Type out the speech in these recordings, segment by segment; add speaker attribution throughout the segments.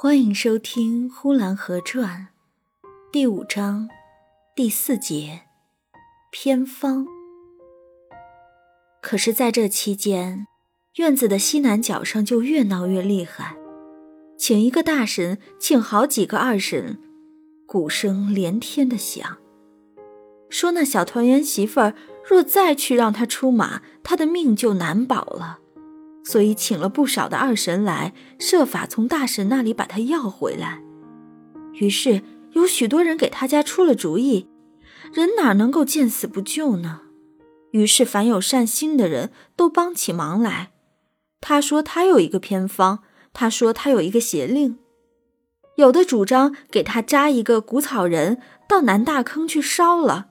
Speaker 1: 欢迎收听《呼兰河传》第五章第四节偏方。可是，在这期间，院子的西南角上就越闹越厉害，请一个大神，请好几个二神，鼓声连天的响，说那小团圆媳妇儿若再去让他出马，他的命就难保了。所以请了不少的二神来，设法从大神那里把他要回来。于是有许多人给他家出了主意，人哪能够见死不救呢？于是凡有善心的人都帮起忙来。他说他有一个偏方，他说他有一个邪令，有的主张给他扎一个谷草人到南大坑去烧了，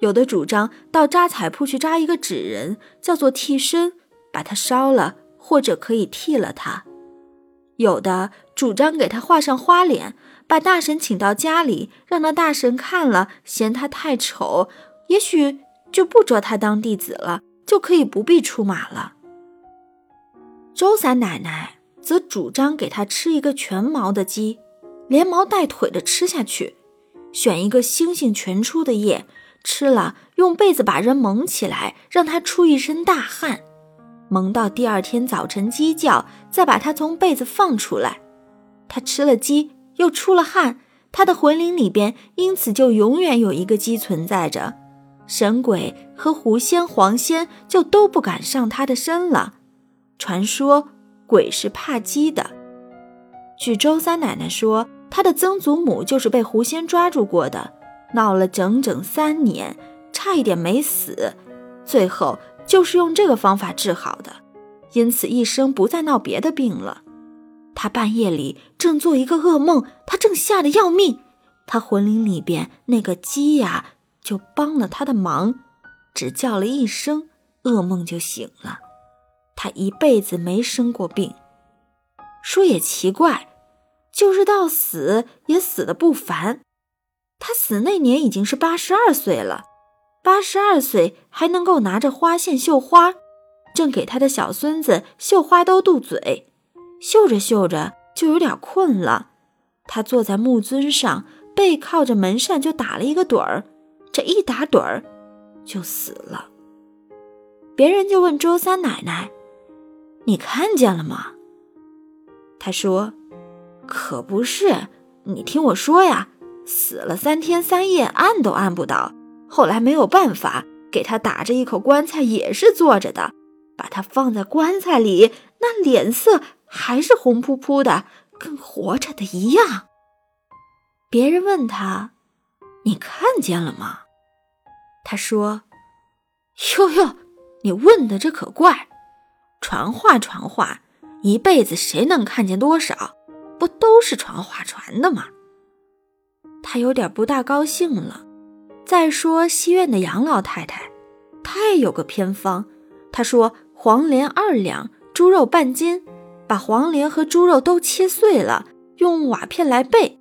Speaker 1: 有的主张到扎彩铺去扎一个纸人，叫做替身，把他烧了。或者可以剃了他，有的主张给他画上花脸，把大神请到家里，让那大神看了嫌他太丑，也许就不捉他当弟子了，就可以不必出马了。周三奶奶则主张给他吃一个全毛的鸡，连毛带腿的吃下去，选一个星星全出的夜，吃了用被子把人蒙起来，让他出一身大汗。蒙到第二天早晨鸡叫，再把它从被子放出来。他吃了鸡，又出了汗，他的魂灵里边因此就永远有一个鸡存在着。神鬼和狐仙、黄仙就都不敢上他的身了。传说鬼是怕鸡的。据周三奶奶说，她的曾祖母就是被狐仙抓住过的，闹了整整三年，差一点没死，最后。就是用这个方法治好的，因此一生不再闹别的病了。他半夜里正做一个噩梦，他正吓得要命。他魂灵里边那个鸡呀，就帮了他的忙，只叫了一声，噩梦就醒了。他一辈子没生过病。说也奇怪，就是到死也死的不凡。他死那年已经是八十二岁了。八十二岁还能够拿着花线绣花，正给他的小孙子绣花兜渡嘴，绣着绣着就有点困了。他坐在木尊上，背靠着门扇，就打了一个盹儿。这一打盹儿，就死了。别人就问周三奶奶：“你看见了吗？”他说：“可不是，你听我说呀，死了三天三夜，按都按不倒。”后来没有办法，给他打着一口棺材，也是坐着的，把他放在棺材里，那脸色还是红扑扑的，跟活着的一样。别人问他：“你看见了吗？”他说：“哟哟，你问的这可怪，传话传话，一辈子谁能看见多少？不都是传话传的吗？”他有点不大高兴了。再说西院的杨老太太，她也有个偏方。她说黄连二两，猪肉半斤，把黄连和猪肉都切碎了，用瓦片来备，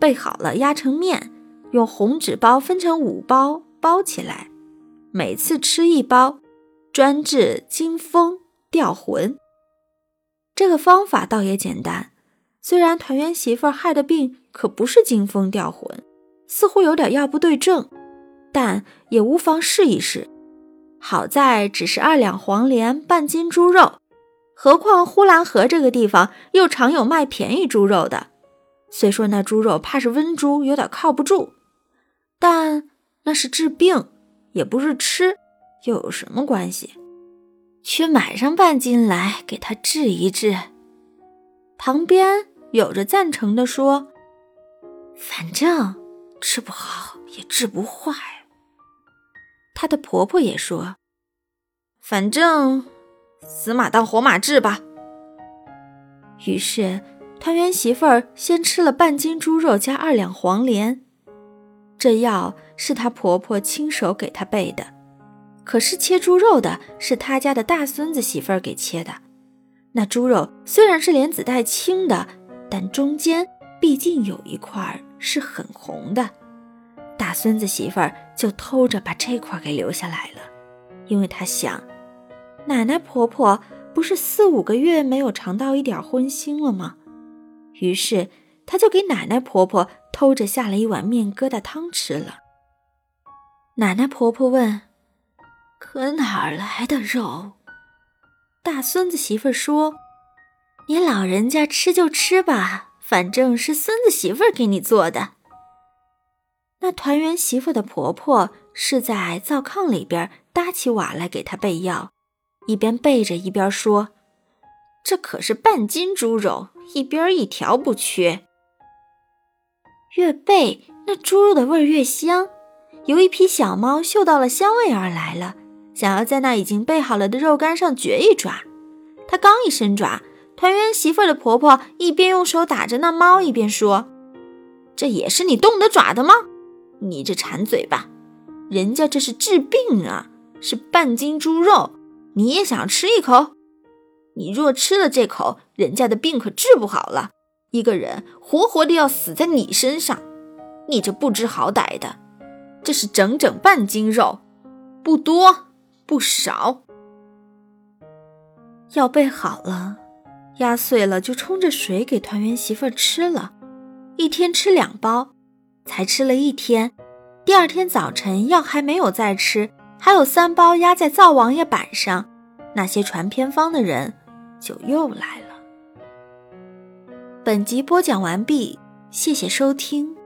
Speaker 1: 备好了压成面，用红纸包分成五包包起来，每次吃一包，专治惊风吊魂。这个方法倒也简单，虽然团圆媳妇害的病可不是惊风吊魂，似乎有点药不对症。但也无妨试一试，好在只是二两黄连，半斤猪肉。何况呼兰河这个地方又常有卖便宜猪肉的。虽说那猪肉怕是温猪，有点靠不住，但那是治病，也不是吃，又有什么关系？去买上半斤来给他治一治。旁边有着赞成的说：“反正治不好也治不坏。”她的婆婆也说：“反正死马当活马治吧。”于是团圆媳妇儿先吃了半斤猪肉加二两黄连，这药是她婆婆亲手给她备的。可是切猪肉的是她家的大孙子媳妇儿给切的。那猪肉虽然是莲子带青的，但中间毕竟有一块是很红的。孙子媳妇儿就偷着把这块给留下来了，因为她想，奶奶婆婆不是四五个月没有尝到一点荤腥了吗？于是她就给奶奶婆婆偷着下了一碗面疙瘩汤吃了。奶奶婆婆问：“可哪儿来的肉？”大孙子媳妇儿说：“你老人家吃就吃吧，反正是孙子媳妇儿给你做的。”那团圆媳妇的婆婆是在灶炕里边搭起瓦来给她备药，一边备着一边说：“这可是半斤猪肉，一边一条不缺。越备那猪肉的味儿越香。有一匹小猫嗅到了香味而来了，想要在那已经备好了的肉干上掘一爪。它刚一伸爪，团圆媳妇的婆婆一边用手打着那猫，一边说：“这也是你动的爪的吗？”你这馋嘴巴，人家这是治病啊，是半斤猪肉，你也想吃一口？你若吃了这口，人家的病可治不好了，一个人活活的要死在你身上。你这不知好歹的，这是整整半斤肉，不多不少，药备好了，压碎了就冲着水给团圆媳妇吃了，一天吃两包。才吃了一天，第二天早晨药还没有再吃，还有三包压在灶王爷板上，那些传偏方的人就又来了。本集播讲完毕，谢谢收听。